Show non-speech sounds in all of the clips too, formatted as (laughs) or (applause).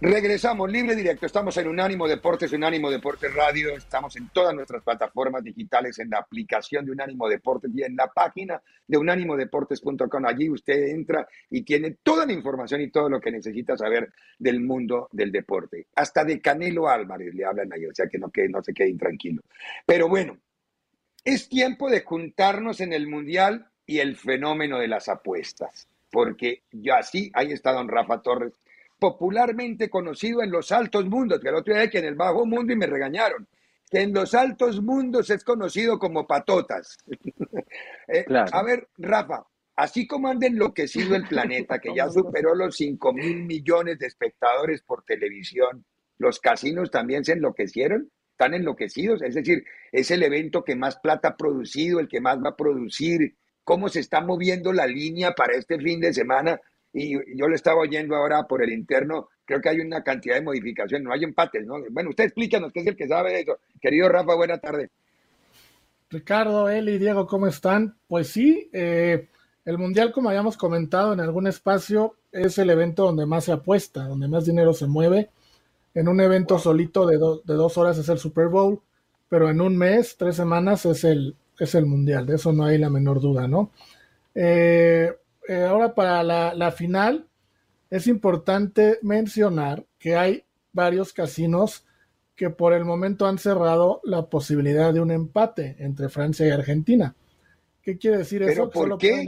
Regresamos, libre directo. Estamos en Unánimo Deportes, Unánimo Deportes Radio. Estamos en todas nuestras plataformas digitales, en la aplicación de Unánimo Deportes y en la página de unánimodeportes.com. Allí usted entra y tiene toda la información y todo lo que necesita saber del mundo del deporte. Hasta de Canelo Álvarez le hablan ahí, o sea que no, se quede intranquilo. Pero bueno, es tiempo de juntarnos en el Mundial y el fenómeno de las apuestas porque ya así, ahí está don Rafa Torres, popularmente conocido en los altos mundos, que el otro día que en el bajo mundo y me regañaron, que en los altos mundos es conocido como patotas. (laughs) Eh, a ver, Rafa, así como anda enloquecido el planeta, que ya superó los 5 mil millones de espectadores por televisión, los casinos también se enloquecieron, están enloquecidos, es decir, es el evento que más plata ha producido, el que más va a producir, cómo se está moviendo la línea para este fin de semana. Y yo le estaba oyendo ahora por el interno, creo que hay una cantidad de modificaciones, no hay empates, ¿no? Bueno, usted explícanos, que es el que sabe de eso. Querido Rafa, buena tarde. Ricardo, Eli, Diego, ¿cómo están? Pues sí, eh, el Mundial, como habíamos comentado en algún espacio, es el evento donde más se apuesta, donde más dinero se mueve. En un evento solito de, de dos horas es el Super Bowl, pero en un mes, tres semanas, es el, es el Mundial, de eso no hay la menor duda, ¿no? Eh, eh, ahora para la, final, es importante mencionar que hay varios casinos que por el momento han cerrado la posibilidad de un empate entre Francia y Argentina. ¿Qué quiere decir eso? ¿Por qué?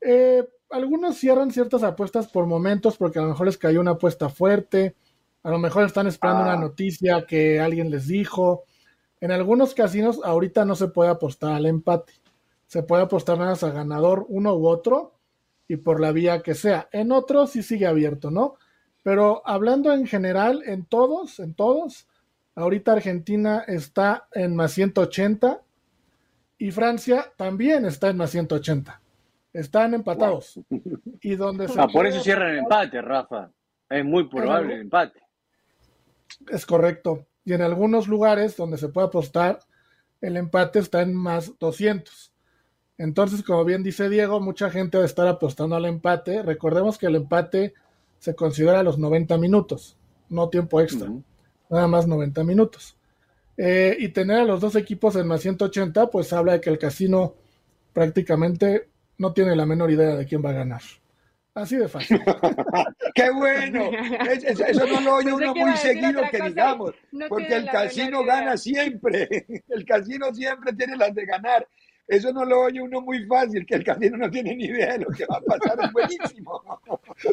Eh, algunos cierran ciertas apuestas por momentos porque a lo mejor les cayó una apuesta fuerte, a lo mejor están esperando una ah. noticia que alguien les dijo, en algunos casinos ahorita no se puede apostar al empate. Se puede apostar nada más a ganador uno u otro y por la vía que sea. En otros sí sigue abierto, ¿no? Pero hablando en general, en todos, en todos, ahorita Argentina está en más 180 y Francia también está en más 180. Están empatados. Y donde ah, por eso cierran el empate, Rafa. Es muy probable el empate. Es correcto y en algunos lugares donde se puede apostar, el empate está en más 200. Entonces, como bien dice Diego, mucha gente va a estar apostando al empate. Recordemos que el empate se considera los 90 minutos, no tiempo extra, nada más 90 minutos. Eh, y tener a los dos equipos en más 180, pues habla de que el casino prácticamente no tiene la menor idea de quién va a ganar. Así de fácil. (laughs) ¡Qué bueno! Eso no lo oye uno muy seguido que digamos, porque el casino gana siempre. (laughs) El casino siempre tiene las de ganar. Eso no lo oye uno muy fácil, que el casino no tiene ni idea de lo que va a pasar. Es buenísimo.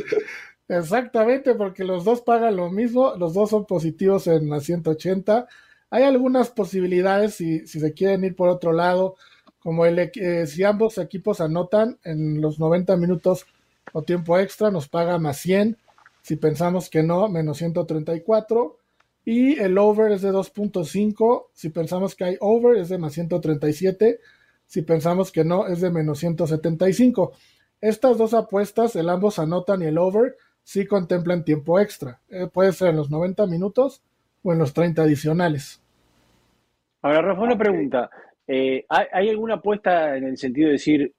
(laughs) Exactamente, porque los dos pagan lo mismo, los dos son positivos en la 180. Hay algunas posibilidades si, si se quieren ir por otro lado, como el, eh, si ambos equipos anotan en los 90 minutos o tiempo extra nos paga más 100. Si pensamos que no, menos 134. Y el over es de 2.5. Si pensamos que hay over, es de más 137. Si pensamos que no, es de menos 175. Estas dos apuestas, el ambos anotan y el over, sí contemplan tiempo extra. Eh, puede ser en los 90 minutos o en los 30 adicionales. Ahora, Rafa, una pregunta. Eh, ¿hay, ¿hay, alguna apuesta en el sentido de decir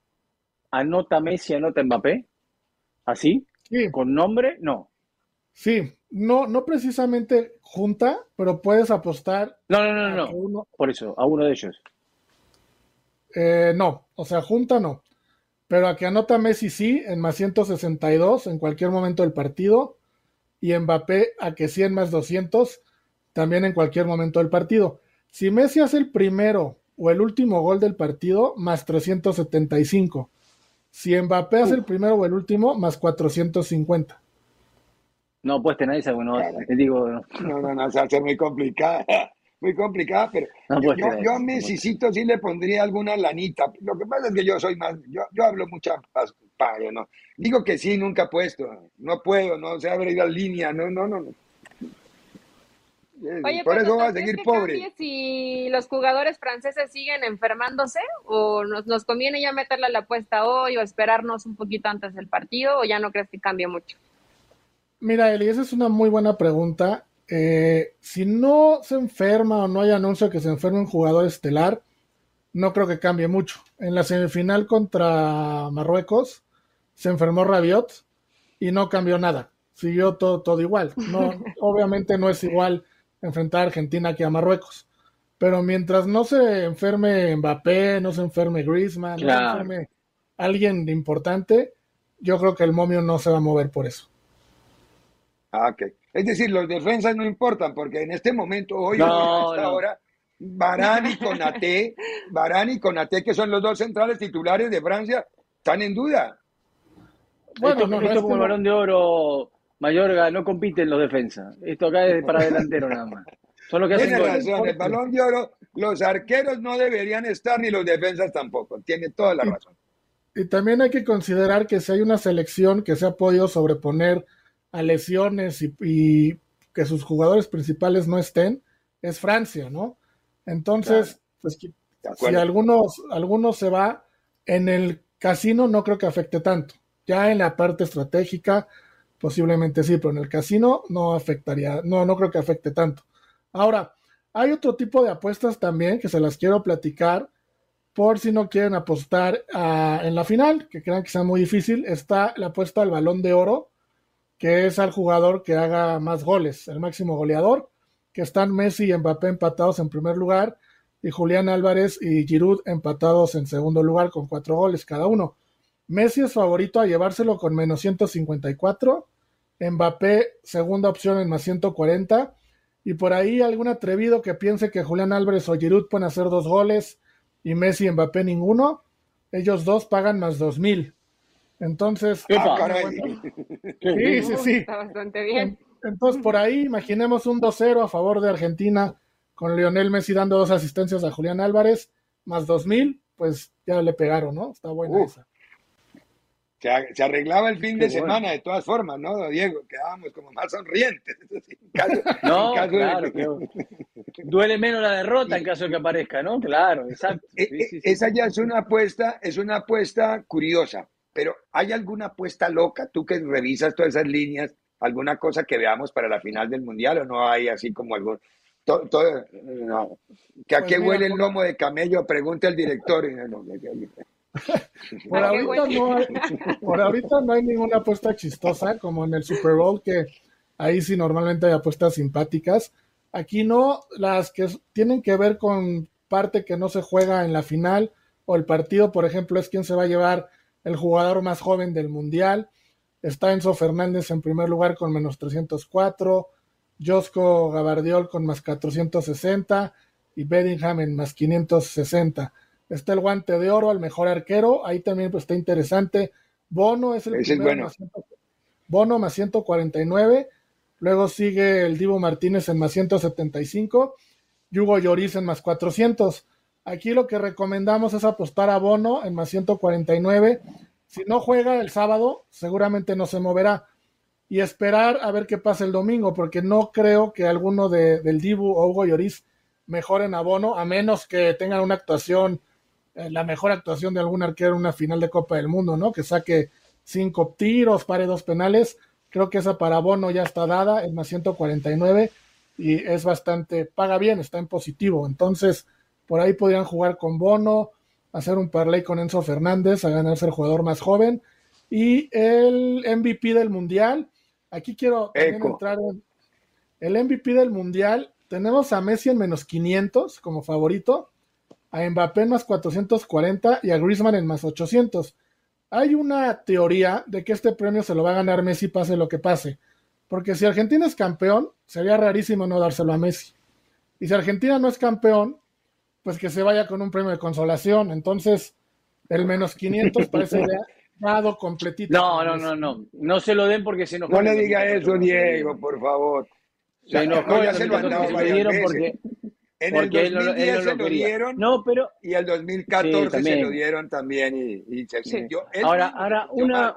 anota Messi, anota Mbappé? ¿Así? Sí. ¿Con nombre? No. Sí, no, no precisamente junta, pero puedes apostar. No, no, no, no. Por eso, a uno de ellos. Eh, no, o sea, junta no. pero a que anota Messi sí, en más 162 en cualquier momento del partido, y Mbappé a que 100 más 200 también en cualquier momento del partido. Si Messi hace el primero o el último gol del partido, más 375. Si Mbappé hace el primero o el último, más 450. No puedes tener esa, bueno, digo. No, no, no, se hace muy complicada, (laughs) muy complicada, pero yo, yo, a Messi sí le pondría alguna lanita. Lo que pasa es que yo soy más, yo, yo hablo mucha pago, ¿no? Digo que sí, nunca he puesto, no puedo, no se abre la línea, no, no, no. Oye, Por eso va a seguir pobre. Si los jugadores franceses siguen enfermándose, o nos, nos conviene ya meterle la apuesta hoy, o esperarnos un poquito antes del partido, o ya no crees que cambie mucho. Mira, Eli, esa es una muy buena pregunta. Eh, si no se enferma o no hay anuncio que se enferme un jugador estelar, no creo que cambie mucho. En la semifinal contra Marruecos se enfermó Rabiot y no cambió nada. Siguió todo, todo igual. No, (laughs) obviamente no es igual enfrentar a Argentina que a Marruecos. Pero mientras no se enferme Mbappé, no se enferme Griezmann, no se enferme alguien importante, yo creo que el momio no se va a mover por eso. Ah, ok. Es decir, los defensas no importan, porque en este momento, hoy, no, a esta hora, Barán y Conate, (laughs) Barán y Conate, que son los dos centrales titulares de Francia, están en duda. Bueno, esto, no, esto como el balón de oro, Mayorga, no compiten los defensas. Esto acá es para delantero nada más. Son los que Tiene razón, el balón de oro, los arqueros no deberían estar ni los defensas tampoco. Tiene toda la razón. Y también hay que considerar que si hay una selección que se ha podido sobreponer a lesiones y, que sus jugadores principales no estén, es Francia, ¿no? Entonces, pues si algunos, algunos se va, en el casino no creo que afecte tanto. Ya en la parte estratégica, posiblemente sí, pero en el casino no afectaría, no, no creo que afecte tanto. Ahora, hay otro tipo de apuestas también que se las quiero platicar por si no quieren apostar en la final, que crean que sea muy difícil. Está la apuesta al balón de oro, que es al jugador que haga más goles, el máximo goleador, que están Messi y Mbappé empatados en primer lugar y Julián Álvarez y Giroud empatados en segundo lugar con cuatro goles cada uno. Messi es favorito a llevárselo con menos 154, Mbappé segunda opción en más 140 y por ahí algún atrevido que piense que Julián Álvarez o Giroud pueden hacer dos goles y Messi y Mbappé ninguno, ellos dos pagan más 2000. Entonces, ah, (laughs) sí, sí, sí. Está bastante bien. Entonces, por ahí, imaginemos un 2-0 a favor de Argentina, con Lionel Messi dando dos asistencias a Julián Álvarez, más 2000, pues ya le pegaron, ¿no? Está buena esa. Se, arreglaba el fin de semana de todas formas, ¿no, Diego? Quedábamos como más sonrientes. (laughs) no, claro, (laughs) Duele menos la derrota en caso de que aparezca, ¿no? Claro, exacto. E, e, esa ya es una apuesta, es una apuesta curiosa pero ¿hay alguna apuesta loca? Tú que revisas todas esas líneas, alguna cosa que veamos para la final del Mundial o no hay así como. Todo, no. ¿Que a pues qué huele el lomo de camello? Pregunta el director. (laughs) (laughs) por, ahorita no hay, (laughs) por ahorita no hay ninguna apuesta chistosa como en el Super Bowl, que ahí sí normalmente hay apuestas simpáticas. Aquí no, las que tienen que ver con parte que no se juega en la final o el partido, por ejemplo, es quién se va a llevar el jugador más joven del Mundial. Está Enzo Fernández en primer lugar con menos 304, Josco Gabardiol con más 460 y Bedingham en más 560. Está el guante de oro al mejor arquero, ahí también pues, está interesante. Bono es el primero más Bono más 149, luego sigue el Divo Martínez en más 175, Hugo Lloris en más 400. Aquí lo que recomendamos es apostar a Bono en más 149. Si no juega el sábado, seguramente no se moverá. Y esperar a ver qué pasa el domingo, porque no creo que alguno de, del Dibu o Hugo Lloris mejoren a Bono, a menos que tengan una actuación, la mejor actuación de algún arquero en una final de Copa del Mundo, ¿no? Que saque cinco tiros, pare dos penales. Creo que esa para Bono ya está dada en más 149 y es bastante, paga bien, está en positivo. Entonces, por ahí podrían jugar con Bono, hacer un parlay con Enzo Fernández a ganarse el jugador más joven. Y el MVP del Mundial, aquí quiero también entrar en el MVP del Mundial. Tenemos a Messi en menos 500 como favorito, a Mbappé en más 440 y a Griezmann en más 800. hay una teoría de que este premio se lo va a ganar Messi pase lo que pase. Porque si Argentina es campeón, sería rarísimo no dárselo a Messi. Y si Argentina no es campeón, pues que se vaya con un premio de consolación. Entonces, el menos 500 parece (laughs) dado completito. No, no, no, no. No se lo den porque se nos. No le diga eso, Diego, por favor. Se enojó, ya se lo han dado porque en el 2010 se lo dieron no, pero, y el 2014 se lo dieron también y, y se Ahora, ahora una...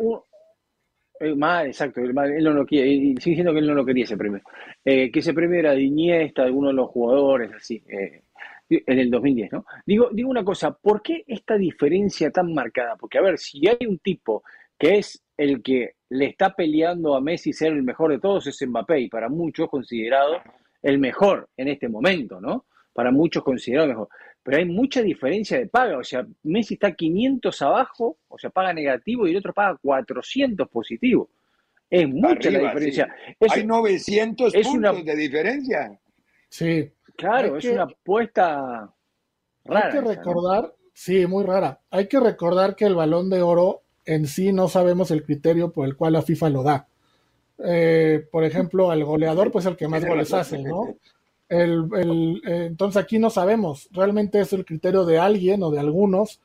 Eh, mal, exacto, él no lo quiere, y sigue diciendo que él no lo quería ese premio. Eh, que ese premio era de Iniesta, de alguno de los jugadores, así, eh, en el 2010, ¿no? Digo, digo una cosa, ¿por qué esta diferencia tan marcada? Porque, a ver, si hay un tipo que es el que le está peleando a Messi ser el mejor de todos, es Mbappé, y para muchos considerado el mejor en este momento, ¿no? Para muchos considerado mejor. Pero hay mucha diferencia de paga, o sea, Messi está 500 abajo, o sea, paga negativo y el otro paga 400 positivo. Es mucha la diferencia. hay 900 puntos de diferencia. Sí. Claro, es una apuesta rara. Hay que recordar, sí, muy rara. Hay que recordar que el balón de oro en sí no sabemos el criterio por el cual la FIFA lo da. Eh, por ejemplo, al goleador, pues el que más goles hace, ¿no? (laughs) El, eh, entonces aquí no sabemos, realmente es el criterio de alguien o de algunos,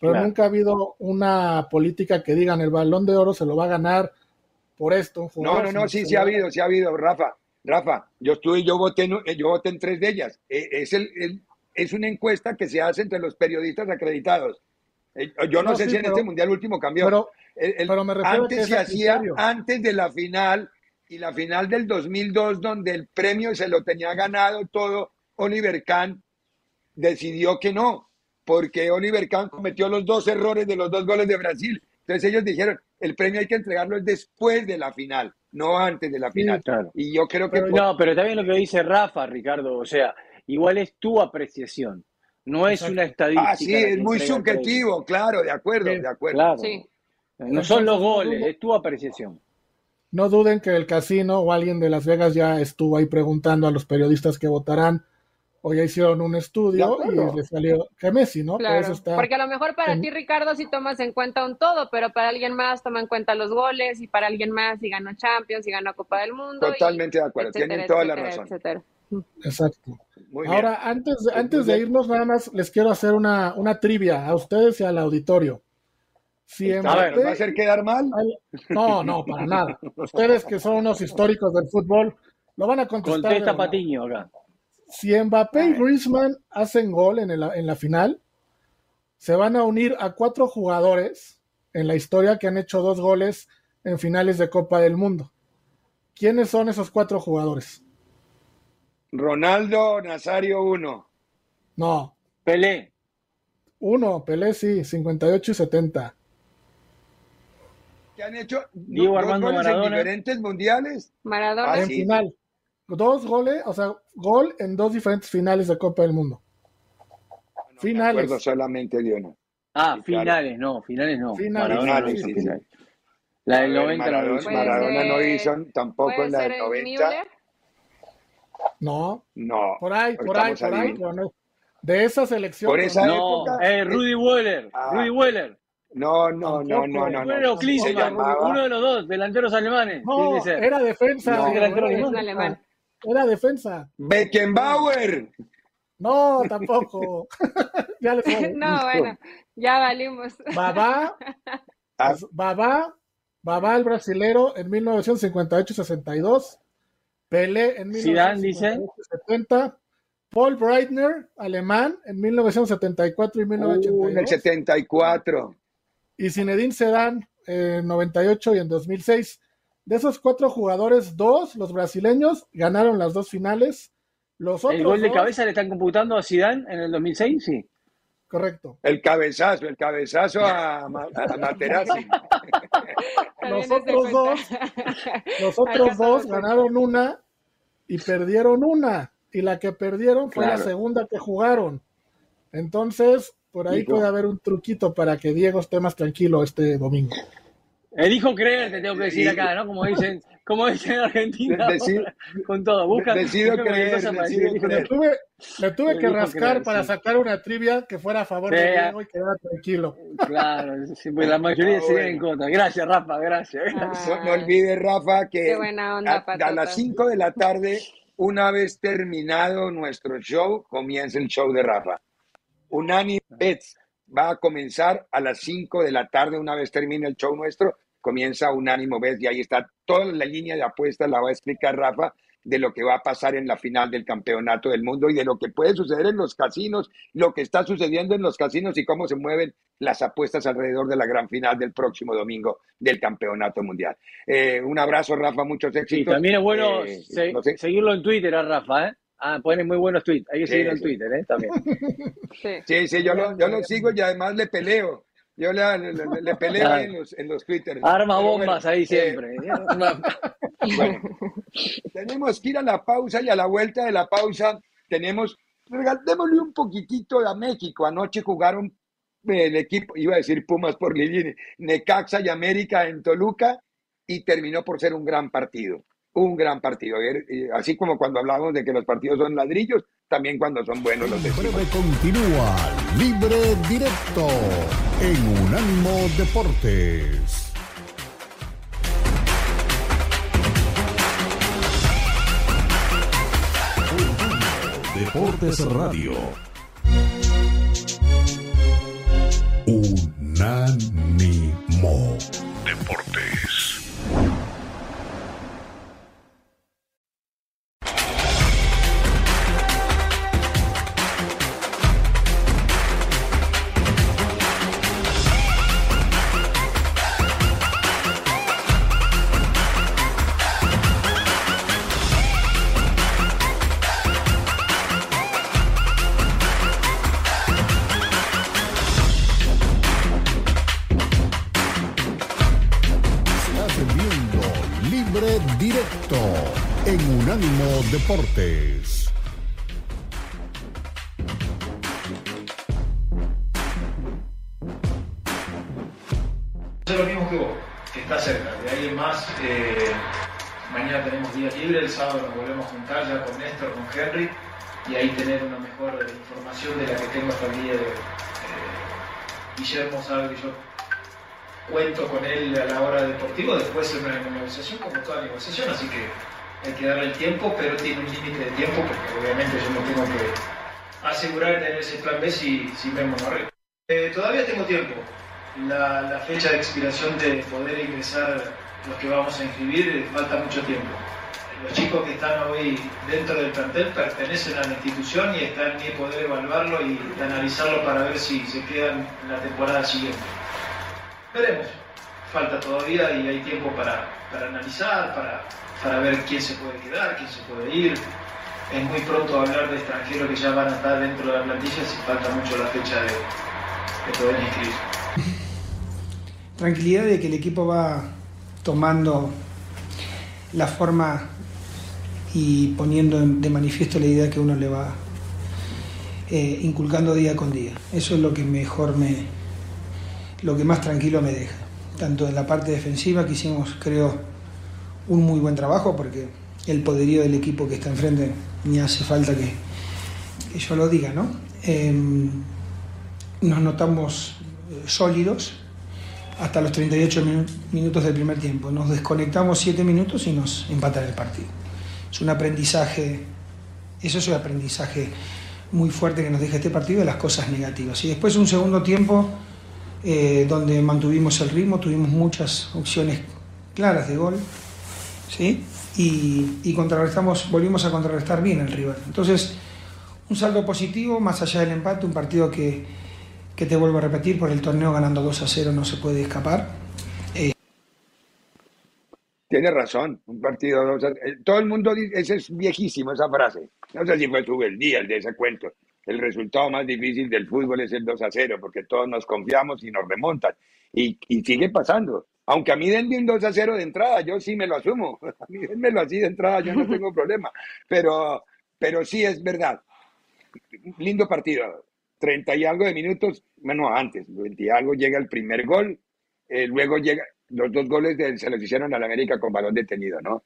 pero nunca ha habido una política que digan el balón de oro se lo va a ganar por esto. no, no, no, sí, sí ha habido, sí ha habido, Rafa. Rafa, yo estuve, yo voté, eh, yo voté en tres de ellas. Es, el, es una encuesta que se hace entre los periodistas acreditados. Yo no, sé si en este mundial último cambió. Pero, antes se hacía, antes de la final y la final del 2002, donde el premio se lo tenía ganado todo, Oliver Kahn decidió que no, porque Oliver Kahn cometió los dos errores de los dos goles de Brasil. Entonces ellos dijeron, el premio hay que entregarlo después de la final, no antes de la final. Y yo creo que... no, pero también lo que dice Rafa, Ricardo, o sea, igual es tu apreciación. No es una estadística. Ah, sí, es muy subjetivo, claro, de acuerdo, de acuerdo. No son los goles, es tu apreciación. No duden que el casino o alguien de Las Vegas ya estuvo ahí preguntando a los periodistas que votarán o ya hicieron un estudio y les salió que Messi, ¿no? Claro, porque a lo mejor para ti, Ricardo, sí tomas en cuenta un todo, pero para alguien más toma en cuenta los goles y para alguien más si ganó Champions, si ganó Copa del Mundo. Totalmente de acuerdo, tienen toda la razón. Exacto. Ahora, antes, antes de irnos, nada más les quiero hacer una, una trivia a ustedes y al auditorio. Si a ver, ¿va a hacer quedar mal? No, no, para nada. Ustedes que son unos históricos del fútbol, lo van a contestar. Contesta Patiño acá. Si Mbappé y Griezmann hacen gol en, en la final, se van a unir a cuatro jugadores en la historia que han hecho dos goles en finales de Copa del Mundo. ¿Quiénes son esos cuatro jugadores? Ronaldo Nazario uno. No. Pelé. Uno, Pelé sí, 58 y 70 que han hecho Diego dos Armando goles en diferentes mundiales. Maradona. Ah, en final. Dos goles, o sea, gol en dos diferentes finales de Copa del Mundo. finales. Me solamente de uno. Ah, finales, no, finales no. Finales, finales, sí, finales. La del 90 Maradona, no hizo. Maradona no hizo tampoco en la del 90. No. No. Por ahí, por ahí, por ahí. De esa selección. Por esa no, época. Eh, Rudy Weller. Ah. Rudy Weller. No, no, no, no, no. Uno de los dos, delanteros alemanes. No, era defensa. No, era, alemán. Era defensa. Beckenbauer. No, tampoco. (laughs) ya les (laughs) No, bueno, ya valimos. Babá, (laughs) ah. Babá, Babá el brasilero en 1958-62. Pelé en 1970. Paul Breitner, alemán, en 1974 y 1982. Uh, en el 74 y Zinedine Zidane en 98 y en 2006. De esos cuatro jugadores, dos, los brasileños, ganaron las dos finales. Los otros ¿El gol de cabeza le están computando a Zidane en el 2006? Sí. Correcto. El cabezazo, el cabezazo a, a Materazzi. (laughs) los otros dos, los (laughs) otros dos ganaron una y perdieron una. Y la que perdieron fue la segunda que jugaron. Entonces, por ahí puede haber un truquito para que Diego esté más tranquilo este domingo. Elijo creer, te tengo que decir acá, ¿no? Como dicen, como dicen en Argentina, con todo. Busca, decido creer, Le tuve, le tuve que rascar para sacar una trivia que fuera a favor de Diego y quedara tranquilo. Claro, pues la mayoría se viene en contra. Gracias, Rafa, gracias. no, olvides, Rafa, que a, las 5 de la tarde, una vez terminado nuestro show, comienza el show de Rafa. Unánime Bets va a comenzar a las 5 de la tarde, una vez termine el show nuestro comienza Unánimo Bet y ahí está toda la línea de apuestas, la va a explicar Rafa, de lo que va a pasar en la final del campeonato del mundo y de lo que puede suceder en los casinos, lo que está sucediendo en los casinos y cómo se mueven las apuestas alrededor de la gran final del próximo domingo del campeonato mundial. Eh, un abrazo, Rafa, muchos éxitos. también es bueno eh, seguirlo en Twitter a Rafa, ¿eh? Ah, pone muy buenos tweets. Hay que seguirlo en Twitter, ¿eh? También. Sí, sí, yo lo, yo lo sigo y además le peleo. Yo le, le, peleo en los, en los Twitter. Arma bombas ahí eh, siempre. (laughs) bueno, tenemos que ir a la pausa y a la vuelta de la pausa tenemos, démosle un poquitito a México. Anoche jugaron el equipo, iba a decir Pumas por Lili, Necaxa y América en Toluca y terminó por ser un gran partido. Un gran partido. Así como cuando hablamos de que los partidos son ladrillos, también cuando son buenos los Breve continúa libre directo en Unánimo Deportes. Deportes Radio. Unánimo Deportes. Deportes. Es lo mismo que vos, está cerca. De ahí más, eh, mañana tenemos día libre, el sábado nos volvemos a juntar ya con Néstor, con Henry, y ahí tener una mejor información de la que tengo hasta el día de eh, Guillermo sabe que yo cuento con él a la hora deportiva, después es una negociación como toda negociación, así que hay que darle el tiempo, pero tiene un límite de tiempo porque obviamente yo no tengo que asegurar de tener ese plan B si, si vemos no eh, todavía tengo tiempo. La, fecha de expiración de poder ingresar los que vamos a inscribir eh, falta mucho tiempo. Los chicos que están hoy dentro del plantel pertenecen a la institución y está en mi poder evaluarlo y analizarlo para ver si se quedan en la temporada siguiente. Veremos. Falta todavía y hay tiempo para, para analizar, para, para ver quién se puede quedar, quién se puede ir. Es muy pronto hablar de extranjeros que ya van a estar dentro de la plantilla si falta mucho la fecha de, poder inscribir. Tranquilidad de que el equipo va tomando la forma y poniendo de manifiesto la idea que uno le va eh, inculcando día con día. Eso es lo que mejor me, lo que más tranquilo me deja. Tanto en la parte defensiva que hicimos, creo, un muy buen trabajo porque el poderío del equipo que está enfrente ni hace falta que, yo lo diga, ¿no? Em, nos notamos eh, sólidos hasta los 38 minutos del primer tiempo. Nos desconectamos 7 minutos y nos empatan el partido. Es un aprendizaje, eso es un aprendizaje muy fuerte que nos deja este partido de las cosas negativas. Y después un segundo tiempo eh, donde mantuvimos el ritmo, tuvimos muchas opciones claras de gol. ¿Sí? Y, contrarrestamos, volvimos a contrarrestar bien el rival. Entonces, un saldo positivo, más allá del empate, un partido que, te vuelvo a repetir, por el torneo ganando 2 a 0 no se puede escapar. Eh, Tiene razón, un partido 2 a 0. Eh, todo el mundo dice, esa es viejísimo esa frase. No sé si fue tu el día el de ese cuento. El resultado más difícil del fútbol es el 2 a 0, porque todos nos confiamos y nos remontan. Y, y sigue pasando. Aunque a mí denme un 2 a 0 de entrada, yo sí me lo asumo. (laughs) A mí denmelo así de entrada, yo no (laughs) tengo problema. Pero, pero sí es verdad. Lindo partido. 30 y algo de minutos, bueno, antes, 20 y algo llega el primer gol, eh, luego llega, los dos goles se los hicieron al América con balón detenido, ¿no?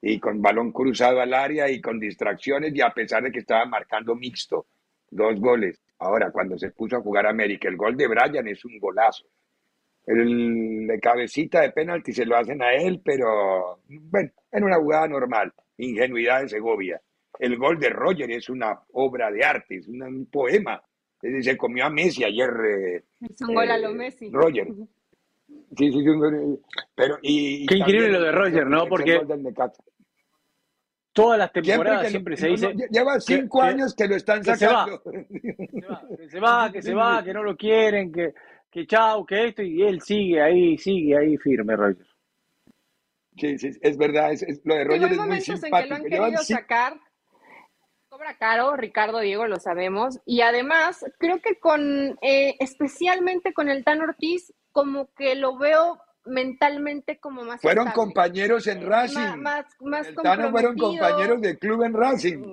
Y con balón cruzado al área y con distracciones y a pesar de que estaba marcando mixto, dos goles. Ahora, cuando se puso a jugar América, el gol de Brian es un golazo. El de cabecita de penalti se lo hacen a él, pero bueno, en una jugada normal, ingenuidad de Segovia. El gol de Roger es una obra de arte, es un, poema. Se comió a Messi ayer. Eh, es un gol a lo eh, Messi. Roger. Sí, sí, pero y, Qué increíble lo de Roger, ¿no? Porque todas las temporadas siempre, se dice. lleva cinco años que lo están sacando. Que se va, que se va, que no lo quieren, que, que chau, que esto, y él sigue ahí, sigue ahí firme, Roger. Sí, sí, es verdad, es, lo de Roger es muy simpático. En que lo han querido sacar, cobra caro, Ricardo Diego, lo sabemos, y además creo que con, eh, especialmente con el Tan Ortiz, como que lo veo mentalmente como más fueron compañeros en Racing más, más, el Tano fueron compañeros de club en Racing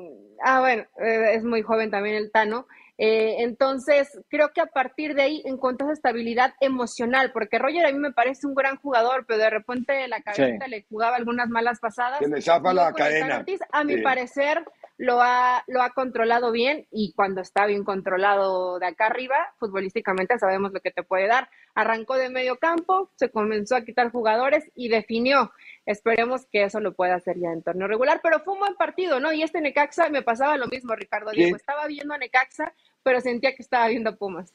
ah bueno eh, es muy joven también el Tano eh, entonces creo que a partir de ahí encontró esa estabilidad emocional porque Roger a mí me parece un gran jugador pero de repente la cabeza le jugaba algunas malas pasadas que le zafa la cadena a mi parecer lo ha, lo ha controlado bien y cuando está bien controlado de acá arriba, futbolísticamente sabemos lo que te puede dar. Arrancó de medio campo, se comenzó a quitar jugadores y definió. Esperemos que eso lo pueda hacer ya en torneo regular, pero fue un buen partido, ¿no? Y este Necaxa me pasaba lo mismo, Ricardo Diego. Estaba viendo a Necaxa, pero sentía que estaba viendo a Pumas.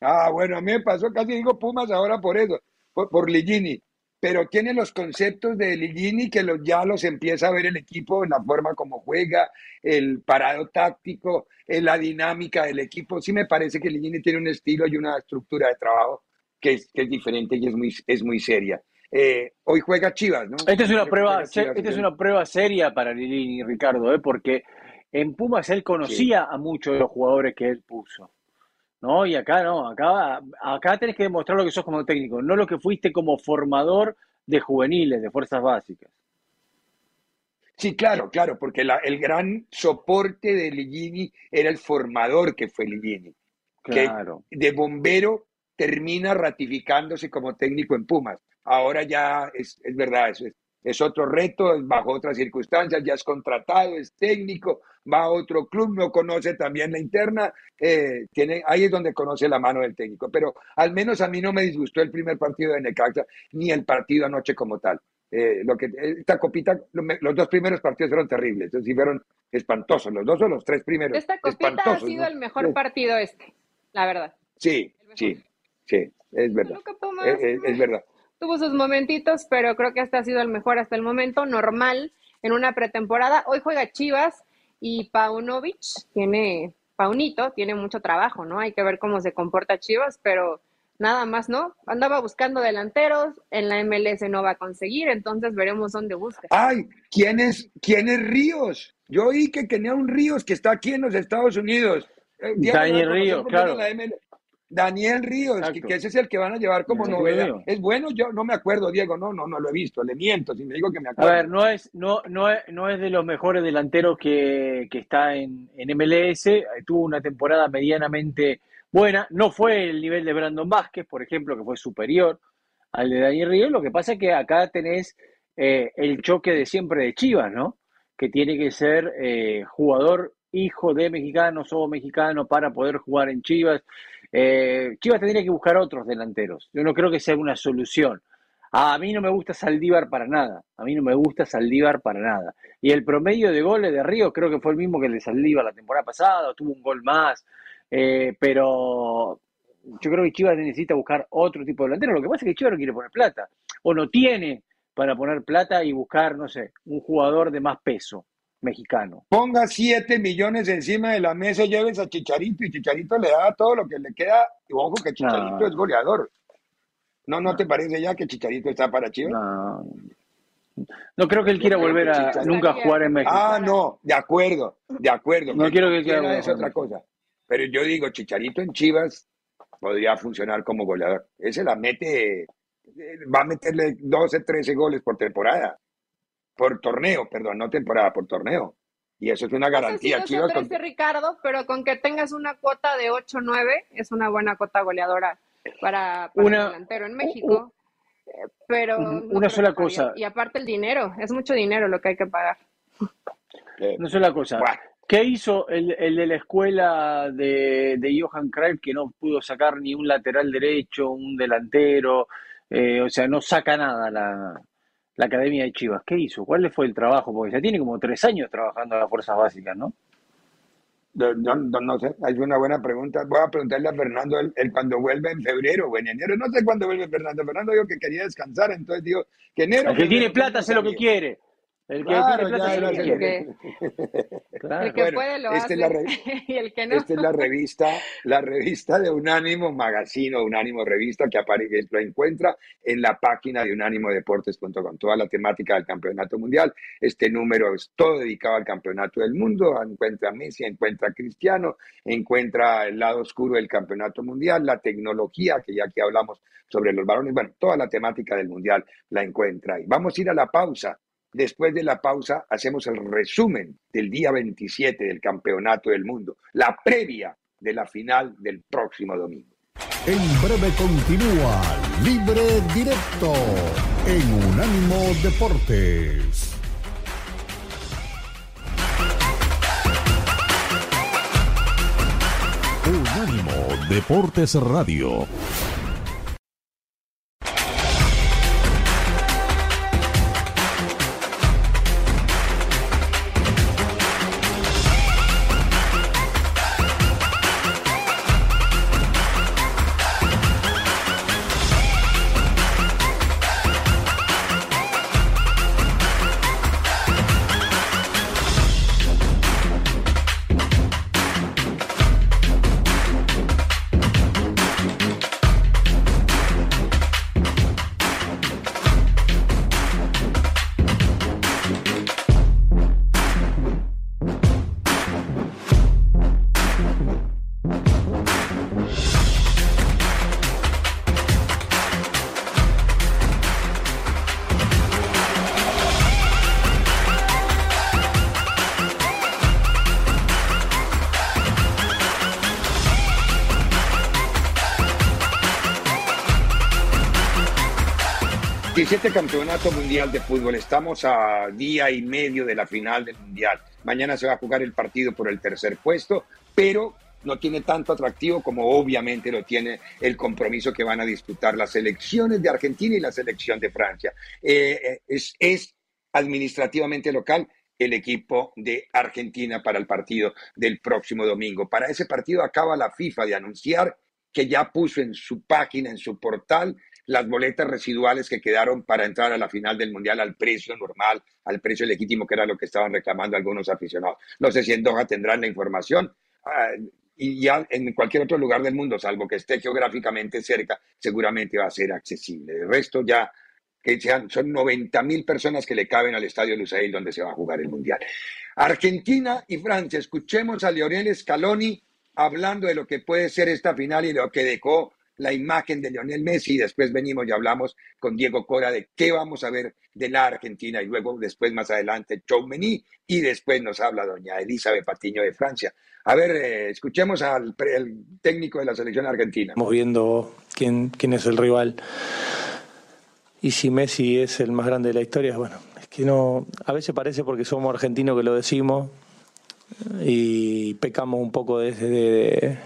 Ah, bueno, a mí me pasó, casi digo Pumas ahora por eso, por, por Ligini pero tiene los conceptos de Ligini que los, ya los empieza a ver el equipo en la forma como juega, el parado táctico, en la dinámica del equipo. Sí me parece que Ligini tiene un estilo y una estructura de trabajo que es, que es diferente y es muy, es muy seria. Eh, hoy juega Chivas, ¿no? Esta es una, prueba, esta es una prueba seria para Ligini, Ricardo, ¿eh? porque en Pumas él conocía a muchos de los jugadores que él puso. ¿no? Y acá no, acá, acá tenés que demostrar lo que sos como técnico, no lo que fuiste como formador de juveniles, de fuerzas básicas. Sí, claro, claro, porque el gran soporte de Ligini era el formador que fue Ligini. Claro. Que de bombero termina ratificándose como técnico en Pumas. Ahora ya es, es verdad, eso es, es otro reto, bajo otras circunstancias, ya es contratado, es técnico, va a otro club, no conoce también la interna, eh, tiene, ahí es donde conoce la mano del técnico. Pero al menos a mí no me disgustó el primer partido de Necaxa, ni el partido anoche como tal. Eh, lo que, esta copita, los dos primeros partidos fueron terribles, entonces fueron espantosos, los dos o los tres primeros. Esta copita ha sido el mejor partido este, la verdad. Sí, sí, sí, es verdad. es verdad tuvo sus momentitos, pero creo que este ha sido el mejor hasta el momento, normal en una pretemporada. Hoy juega Chivas y Paunovic tiene, Paunito tiene mucho trabajo, ¿no? Hay que ver cómo se comporta Chivas, pero nada más, ¿no? Andaba buscando delanteros, en la MLS no va a conseguir, entonces veremos dónde busca. Ay, ¿quién es, quién es Ríos? Yo oí que tenía un Ríos que está aquí en los Estados Unidos. Eh, Daniel Ríos, claro. Daniel Ríos, que, ese es el que van a llevar como novedad. Es bueno, yo no me acuerdo, Diego, no, no, no lo he visto, le miento si me digo que me acuerdo. A ver, no es, no, no es, no es de los mejores delanteros que, que está en, en, MLS, tuvo una temporada medianamente buena, no fue el nivel de Brandon Vázquez, por ejemplo, que fue superior al de Daniel Ríos, lo que pasa es que acá tenés eh, el choque de siempre de Chivas, ¿no? Que tiene que ser eh, jugador hijo de mexicanos o mexicano para poder jugar en Chivas. Eh, Chivas tendría que buscar otros delanteros. Yo no creo que sea una solución. A mí no me gusta Saldívar para nada. A mí no me gusta Saldívar para nada. Y el promedio de goles de Río creo que fue el mismo que el de Saldívar la temporada pasada, tuvo un gol más. Eh, pero yo creo que Chivas necesita buscar otro tipo de delantero. Lo que pasa es que Chivas no quiere poner plata. O no tiene para poner plata y buscar, no sé, un jugador de más peso mexicano. Ponga 7 millones encima de la mesa, lleves a Chicharito y Chicharito le da todo lo que le queda. Y ojo que Chicharito es goleador. ¿No, ¿No te parece ya que Chicharito está para Chivas? No. No creo que él quiera volver a nunca jugar en México. Ah, no, de acuerdo, de acuerdo. No quiero que quiera es otra cosa. Pero yo digo, Chicharito en Chivas podría funcionar como goleador. Ese la mete, va a meterle 12, 13 goles por temporada por torneo, perdón, no temporada, por torneo. Y eso es una garantía. No sé si Ricardo, pero con que tengas una cuota de 8-9 es una buena cuota goleadora para, para Una- el delantero en México. Pero no una sola cosa. Y aparte el dinero, es mucho dinero lo que hay que pagar. Eh, No sé la cosa. ¿Qué hizo el, el de la escuela de, de Johan Cruyff que no pudo sacar ni un lateral derecho, un delantero? Eh, o sea, no saca nada la, la Academia de Chivas. ¿Qué hizo? ¿Cuál le fue el trabajo? Porque ya tiene como tres años trabajando en las fuerzas básicas, ¿no? No, no, no, no sé, hay una buena pregunta. Voy a preguntarle a Fernando él, él cuando vuelve en febrero o en enero. No sé cuándo vuelve Fernando. Fernando dijo que quería descansar, entonces digo que enero. El que tiene plata hace lo que quiere. El que Claro, ya, que que- Claro. El que Bueno, puede lo esta hace es la (laughs) re- y el que no. Esta es la revista, la revista de Unánimo Magazine o Unánimo Revista que aparece, lo encuentra en la página de unánimodeportes.com. Toda la temática del campeonato mundial. Este número es todo dedicado al campeonato del mundo. Encuentra a Messi, encuentra a Cristiano, encuentra el lado oscuro del campeonato mundial, la tecnología, que ya aquí hablamos sobre los varones. Bueno, toda la temática del mundial la encuentra ahí. Vamos a ir a la pausa. Después de la pausa hacemos el resumen del día 27 del Campeonato del Mundo, la previa de la final del próximo domingo. En breve continúa Libre Directo en Unánimo Deportes. Unánimo Deportes Radio. Diecisiete Campeonato Mundial de Fútbol. Estamos a día y medio de la final del Mundial. Mañana se va a jugar el partido por el tercer puesto, pero no tiene tanto atractivo como obviamente lo tiene el compromiso que van a disputar las selecciones de Argentina y la selección de Francia. Eh, eh, es administrativamente local el equipo de Argentina para el partido del próximo domingo. Para ese partido acaba la FIFA de anunciar que ya puso en su página, en su portal, las boletas residuales que quedaron para entrar a la final del Mundial al precio normal, al precio legítimo, que era lo que estaban reclamando algunos aficionados. No sé si en Doha tendrán la información. ah, y ya en cualquier otro lugar del mundo, salvo que esté geográficamente cerca, seguramente va a ser accesible. El resto ya, que sean, son 90 mil personas que le caben al Estadio Lusail donde se va a jugar el Mundial. Argentina y Francia, escuchemos a Lionel Scaloni hablando de lo que puede ser esta final y lo que dejó la imagen de Lionel Messi y después venimos y hablamos con Diego Cora de qué vamos a ver de la Argentina y luego después más adelante Choumeny y después nos habla doña Elizabeth Patiño de Francia. A ver, eh, escuchemos al técnico de la selección argentina. Estamos viendo quién, quién es el rival. Y si Messi es el más grande de la historia, bueno, es que no. A veces parece porque somos argentinos que lo decimos y pecamos un poco de, de,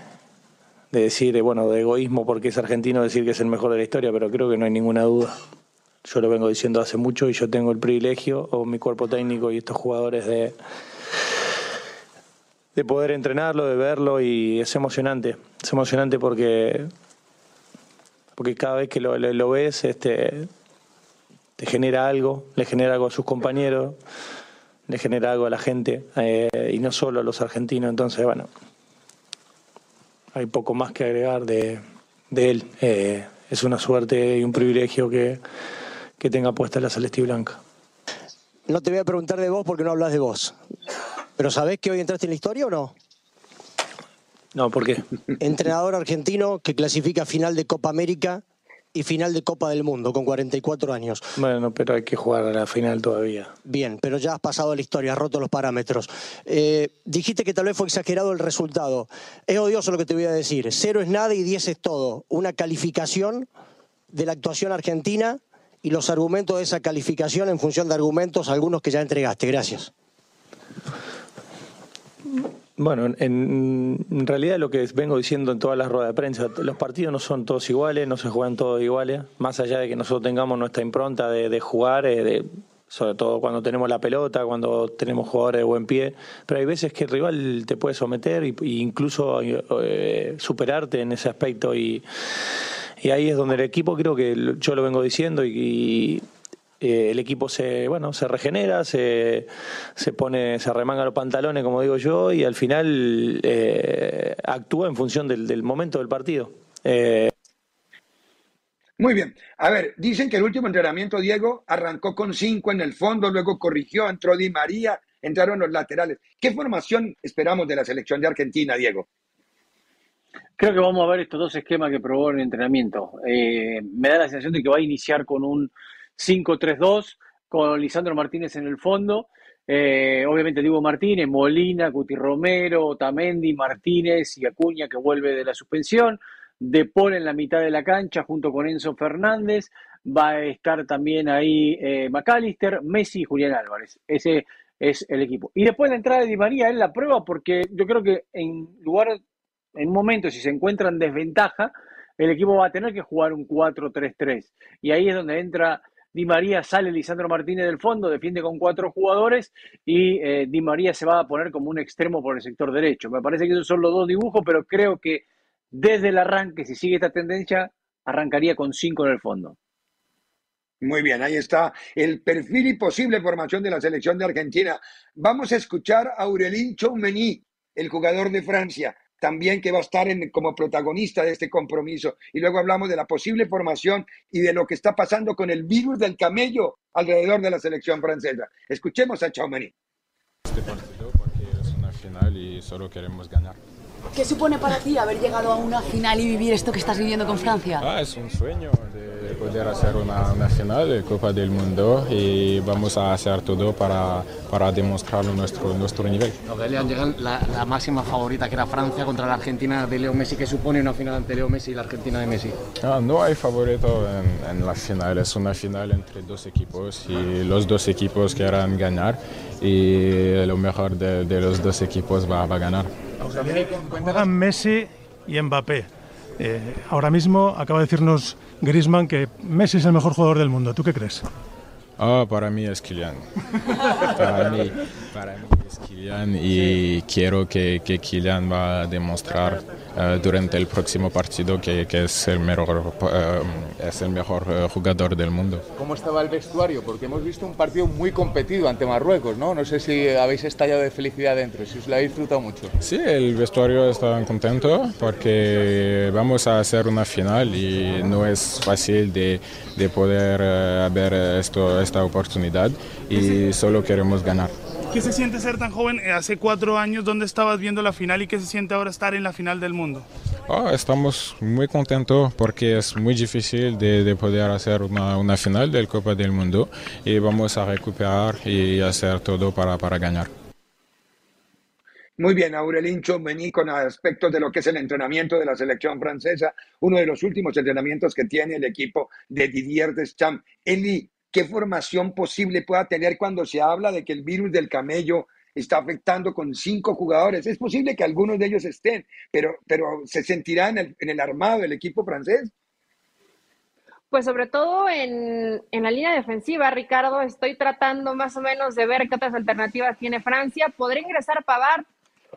de decir, bueno, de egoísmo porque es argentino decir que es el mejor de la historia, pero creo que no hay ninguna duda. Yo lo vengo diciendo hace mucho y yo tengo el privilegio, o mi cuerpo técnico y estos jugadores, de, de poder entrenarlo, de verlo y es emocionante. Es emocionante porque, porque cada vez que lo ves este, te genera algo, le genera algo a sus compañeros, le genera algo a la gente eh, y no solo a los argentinos. Entonces, bueno, hay poco más que agregar de, de él. Eh, es una suerte y un privilegio que, que tenga puesta la celeste y blanca. No te voy a preguntar de vos porque no hablas de vos. Pero ¿sabés que hoy entraste en la historia o no? No, ¿por qué? Entrenador argentino que clasifica a final de Copa América y final de Copa del Mundo con 44 años. Bueno, pero hay que jugar a la final todavía. Bien, pero ya has pasado la historia, has roto los parámetros. Eh, dijiste que tal vez fue exagerado el resultado. Es odioso lo que te voy a decir. Cero es nada y diez es todo. Una calificación de la actuación argentina y los argumentos de esa calificación en función de argumentos, algunos que ya entregaste. Gracias. Bueno, en, realidad lo que vengo diciendo en todas las ruedas de prensa, los partidos no son todos iguales, no se juegan todos iguales, más allá de que nosotros tengamos nuestra impronta de, jugar, eh, sobre todo cuando tenemos la pelota, cuando tenemos jugadores de buen pie, pero hay veces que el rival te puede someter e incluso eh, superarte en ese aspecto y, ahí es donde el equipo creo que yo lo vengo diciendo y eh, el equipo se bueno se regenera se, se pone se remanga los pantalones como digo yo y al final eh, actúa en función del, momento del partido eh, muy bien. A ver, dicen que el último entrenamiento, Diego, arrancó con cinco en el fondo, luego corrigió, entró Di María, entraron los laterales. ¿Qué formación esperamos de la selección de Argentina, Diego? Creo que vamos a ver estos dos esquemas que probó en el entrenamiento. me da la sensación de que va a iniciar con un 5-3-2 con Lisandro Martínez en el fondo. Eh, obviamente Diego Martínez, Molina, Cuti Romero, Otamendi, Martínez y Acuña que vuelve de la suspensión. De Paul en la mitad de la cancha junto con Enzo Fernández. Va a estar también ahí eh, McAllister, Messi y Julián Álvarez. Ese es el equipo. Y después la entrada de Di María en la prueba porque yo creo que en lugar, en un momento, si se encuentra en desventaja, el equipo va a tener que jugar un 4-3-3. Y ahí es donde entra Di María sale Lisandro Martínez del fondo, defiende con cuatro jugadores y eh, Di María se va a poner como un extremo por el sector derecho. Me parece que esos son los dos dibujos, pero creo que desde el arranque, si sigue esta tendencia, arrancaría con cinco en el fondo. Muy bien, ahí está el perfil y posible formación de la selección de Argentina. Vamos a escuchar a Aurelín Choumeny, el jugador de Francia también que va a estar en, como protagonista de este compromiso. Y luego hablamos de la posible formación y de lo que está pasando con el virus del camello alrededor de la selección francesa. Escuchemos a Chaumani. Este partido porque es una final y solo queremos ganar. ¿Qué supone para ti haber llegado a una final y vivir esto que estás viviendo con Francia? Ah, es un sueño de poder hacer una, una final de Copa del Mundo y vamos a hacer todo para, para demostrar nuestro, nuestro nivel. llegan la, la, máxima favorita que era Francia contra la Argentina de Leo Messi. ¿Qué supone una final ante Leo Messi y la Argentina de Messi? Ah, no hay favorito en, en la final, es una final entre dos equipos y los dos equipos quieran ganar y lo mejor de, de los dos equipos va, va a ganar. Juegan Messi y Mbappé. Eh, ahora mismo acaba de decirnos Griezmann que Messi es el mejor jugador del mundo. ¿Tú qué crees? Ah, para mí es Kylian. para, mí, para mí es Kylian y quiero que, que Kylian va a demostrar uh, durante el próximo partido que, que es el mejor, uh, es el mejor uh, jugador del mundo. ¿Cómo estaba el vestuario? Porque hemos visto un partido muy competido ante Marruecos, ¿no? No sé si habéis estallado de felicidad dentro, si os lo habéis disfrutado mucho. Sí, el vestuario está contento porque vamos a hacer una final y no es fácil de, de poder ver esto esta oportunidad y solo queremos ganar. ¿Qué se siente ser tan joven? Eh, hace cuatro años, ¿dónde estabas viendo la final y qué se siente ahora estar en la final del mundo? Oh, estamos muy contentos porque es muy difícil de, de poder hacer una, una, final del Copa del Mundo y vamos a recuperar y hacer todo para, para ganar. Muy bien, Aurelín vení con aspectos de lo que es el entrenamiento de la selección francesa, uno de los últimos entrenamientos que tiene el equipo de Didier Deschamps. Eli, qué formación posible pueda tener cuando se habla de que el virus del camello está afectando con cinco jugadores. Es posible que algunos de ellos estén, pero, pero ¿se sentirá en el, en el armado del equipo francés? Pues sobre todo en, en, la línea defensiva, Ricardo, estoy tratando más o menos de ver qué otras alternativas tiene Francia. Podría ingresar Pavard,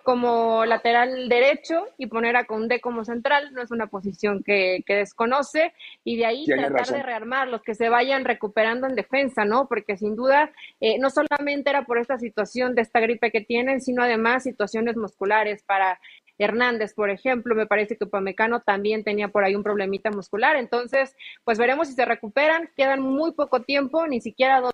como lateral derecho y poner a Conde como central, no es una posición que, que desconoce, y de ahí tratar de rearmar los que se vayan recuperando en defensa, ¿no? Porque sin duda, eh, no solamente era por esta situación de esta gripe que tienen, sino además situaciones musculares. Para Hernández, por ejemplo, me parece que Upamecano también tenía por ahí un problemita muscular, entonces, pues veremos si se recuperan, quedan muy poco tiempo, ni siquiera dos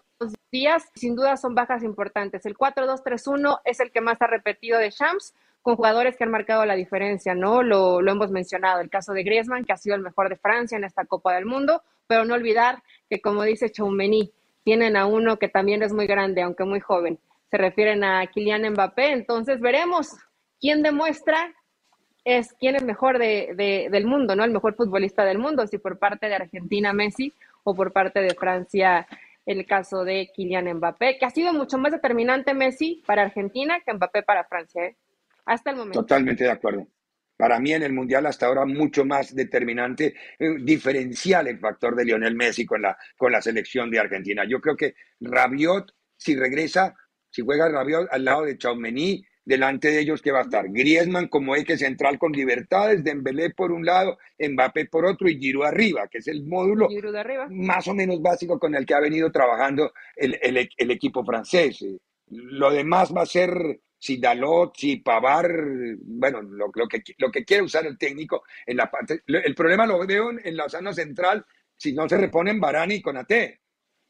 días, sin duda son bajas importantes. El 4-2-3-1 es el que más ha repetido de Shams, con jugadores que han marcado la diferencia, ¿no? Lo, hemos mencionado, el caso de Griezmann, que ha sido el mejor de Francia en esta Copa del Mundo, pero no olvidar que, como dice Choumeni, tienen a uno que también es muy grande, aunque muy joven. Se refieren a Kylian Mbappé, entonces veremos quién demuestra es quién es mejor de, del mundo, ¿no? El mejor futbolista del mundo, si por parte de Argentina Messi o por parte de Francia el caso de Kylian Mbappé, que ha sido mucho más determinante Messi para Argentina que Mbappé para Francia, ¿eh? hasta el momento. Totalmente de acuerdo. Para mí en el Mundial hasta ahora mucho más determinante, eh, diferencial el factor de Lionel Messi con la, con la selección de Argentina. Yo creo que Rabiot, si regresa, si juega Rabiot al lado de Chaumení, delante de ellos que va a estar Griezmann como eje central con libertades, Dembélé por un lado, Mbappé por otro y Giroud arriba, que es el módulo más o menos básico con el que ha venido trabajando el, el, equipo francés. Lo demás va a ser si Dalot, si Pavar, bueno, lo, lo, que, lo que quiere usar el técnico en la parte. El problema lo veo en la zona central si no se reponen Barani y Conate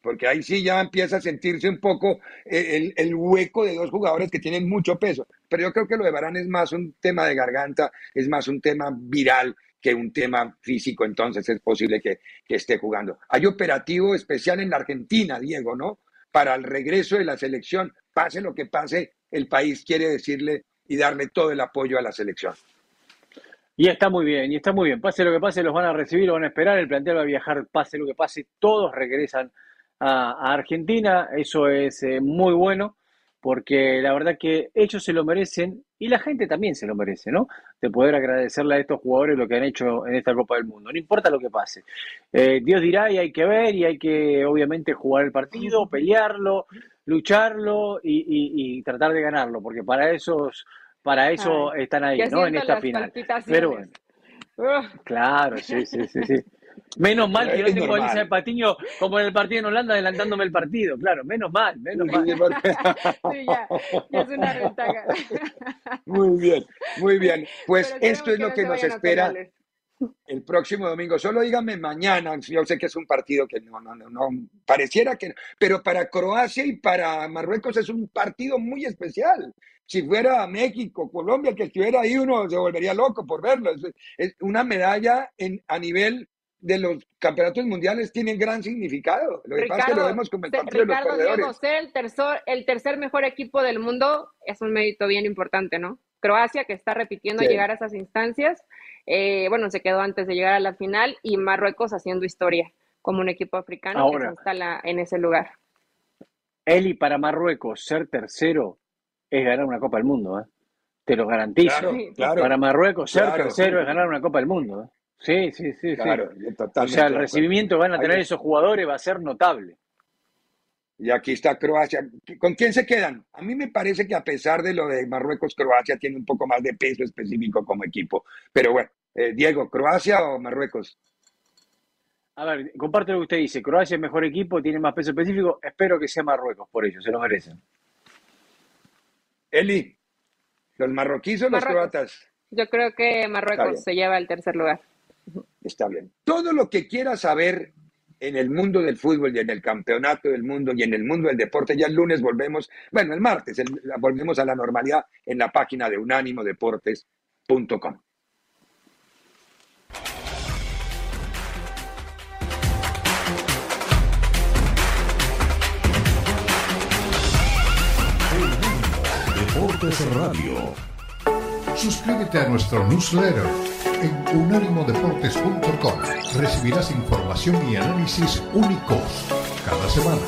porque ahí sí ya empieza a sentirse un poco eh, el, hueco de dos jugadores que tienen mucho peso. Pero yo creo que lo de Barán es más un tema de garganta, es más un tema viral que un tema físico, entonces es posible que, que esté jugando. Hay operativo especial en la Argentina, Diego, ¿no? Para el regreso de la selección, pase lo que pase, el país quiere decirle y darle todo el apoyo a la selección. Y está muy bien, y está muy bien. Pase lo que pase, los van a recibir, lo van a esperar, el plantel va a viajar, pase lo que pase, todos regresan a, Argentina, eso es eh, muy bueno, porque la verdad que ellos se lo merecen y la gente también se lo merece, ¿no? De poder agradecerle a estos jugadores lo que han hecho en esta Copa del Mundo, no importa lo que pase. Eh, Dios dirá y hay que ver y hay que obviamente jugar el partido, pelearlo, lucharlo y, tratar de ganarlo, porque para esos para eso están ahí, ¿no? En esta final. Pero bueno. Claro, sí, sí, sí, sí. Menos mal que no tengo a Elisa de Patiño como en el partido en Holanda adelantándome el partido, claro, menos mal, menos mal. (laughs) sí, ya, es una ventaja. Muy bien, muy bien. Pues esto es lo que, nos espera el próximo domingo. Solo díganme mañana, yo sé que es un partido que no, no, no, no, pareciera que no, pero para Croacia y para Marruecos es un partido muy especial. Si fuera México, Colombia, que estuviera ahí, uno se volvería loco por verlo. Es, es una medalla en, a nivel de los campeonatos mundiales tienen gran significado. Lo que pasa es que lo vemos como el partido de los Diego, ser el tercer, el tercer mejor equipo del mundo es un mérito bien importante, ¿no? Croacia, que está repitiendo llegar a esas instancias, eh, bueno, se quedó antes de llegar a la final, y Marruecos haciendo historia como un equipo africano que se instala en ese lugar. Eli, para Marruecos, ser tercero es ganar una Copa del Mundo, ¿eh? Te lo garantizo. Para Marruecos, ser tercero es ganar una Copa del Mundo. ¿eh? Sí, sí, sí. Claro, O sea, el recibimiento que van a tener esos jugadores va a ser notable. Y aquí está Croacia. ¿Con quién se quedan? A mí me parece que a pesar de lo de Marruecos, Croacia tiene un poco más de peso específico como equipo. Pero bueno, eh, Diego, ¿Croacia o Marruecos? A ver, comparte lo que usted dice. Croacia es mejor equipo, tiene más peso específico. Espero que sea Marruecos por ello, se lo merecen. Eli, ¿los marroquíes o los croatas? Yo creo que Marruecos se lleva el tercer lugar. Está bien. Todo lo que quieras saber en el mundo del fútbol y en el campeonato del mundo y en el mundo del deporte, ya el lunes volvemos, bueno, el martes volvemos a la normalidad en la página de unánimodeportes.com. Deportes Radio. Suscríbete a nuestro newsletter en unánimodeportes.com recibirás información y análisis únicos cada semana.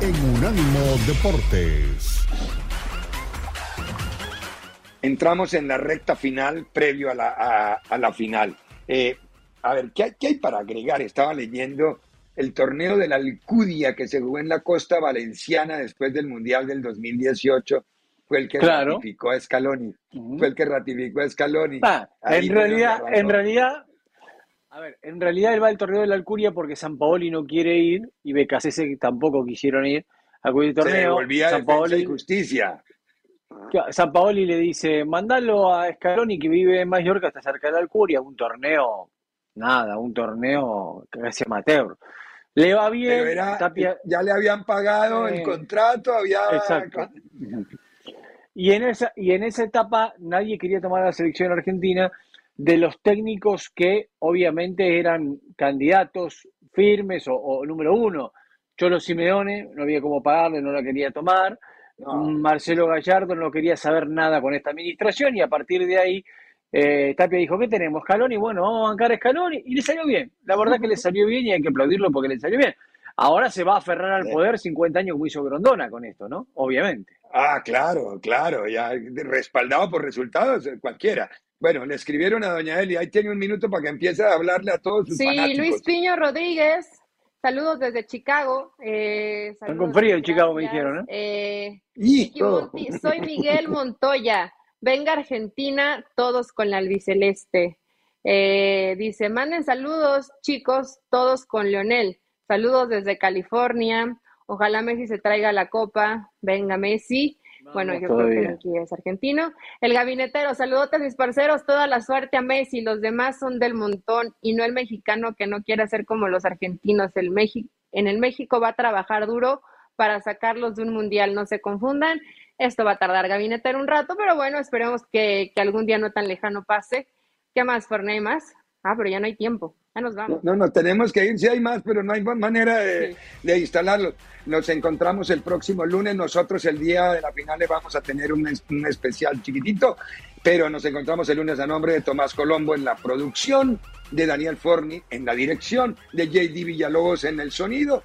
en Unánimo Deportes. Entramos en la recta final previo a la, a, la final. Eh, a ver, ¿qué hay, para agregar? Estaba leyendo el torneo de la Alcudia que se jugó en la costa valenciana después del Mundial del 2018. Fue el que ratificó a Scaloni. Fue el que ratificó a Scaloni. Ah, en realidad, en realidad, a ver, en realidad él va al torneo de la Alcudia porque San Paoli no quiere ir y BKC tampoco quisieron ir a el torneo. Se volvía San Paoli, y Justicia. San Paoli le dice, mandalo a Scaloni que vive en Mallorca, está cerca de la Alcuria, un torneo, nada, un torneo que es amateur. Le va bien, ya le habían pagado el contrato, había... Exacto. Y en, esa, y en esa etapa nadie quería tomar la selección argentina de los técnicos que obviamente eran candidatos firmes o, número uno. Cholo Simeone, no había cómo pagarle, no la quería tomar. Marcelo Gallardo no quería saber nada con esta administración y a partir de ahí eh, Tapia dijo, ¿qué tenemos? Scaloni, bueno, vamos a bancar a Scaloni y le salió bien. La verdad que le salió bien y hay que aplaudirlo porque le salió bien. Ahora se va a aferrar al poder 50 años como hizo Grondona con esto, ¿no? Obviamente. Ah, claro, claro, ya respaldado por resultados, eh, cualquiera. Bueno, le escribieron a doña Eli, ahí tiene un minuto para que empiece a hablarle a todos sus Sí, Luis Piño Rodríguez, saludos desde Chicago. Eh, Están con frío en Chicago, me dijeron, ¿eh? y, soy Miguel Montoya, venga Argentina, todos con la albiceleste. Eh, dice, manden saludos, chicos, todos con Leonel. Saludos desde California. Ojalá Messi se traiga la copa. Venga Messi. bueno, yo creo que aquí es argentino. El gabinetero, saludotes mis parceros, toda la suerte a Messi. Los demás son del montón y no el mexicano que no quiere ser como los argentinos. El en el México va a trabajar duro para sacarlos de un mundial, no se confundan. Esto va a tardar gabinetero un rato, pero bueno, esperemos que, algún día no tan lejano pase. ¿Qué más, Forney? ¿Más? Ah, pero ya no hay tiempo. Ya nos vamos. No, no, tenemos que ir. Sí hay más, pero no hay manera de, instalarlo. Nos encontramos el próximo lunes. Nosotros el día de la final le vamos a tener un, un especial chiquitito, pero nos encontramos el lunes a nombre de Tomás Colombo en la producción, de Daniel Forni en la dirección, de JD Villalobos en el sonido.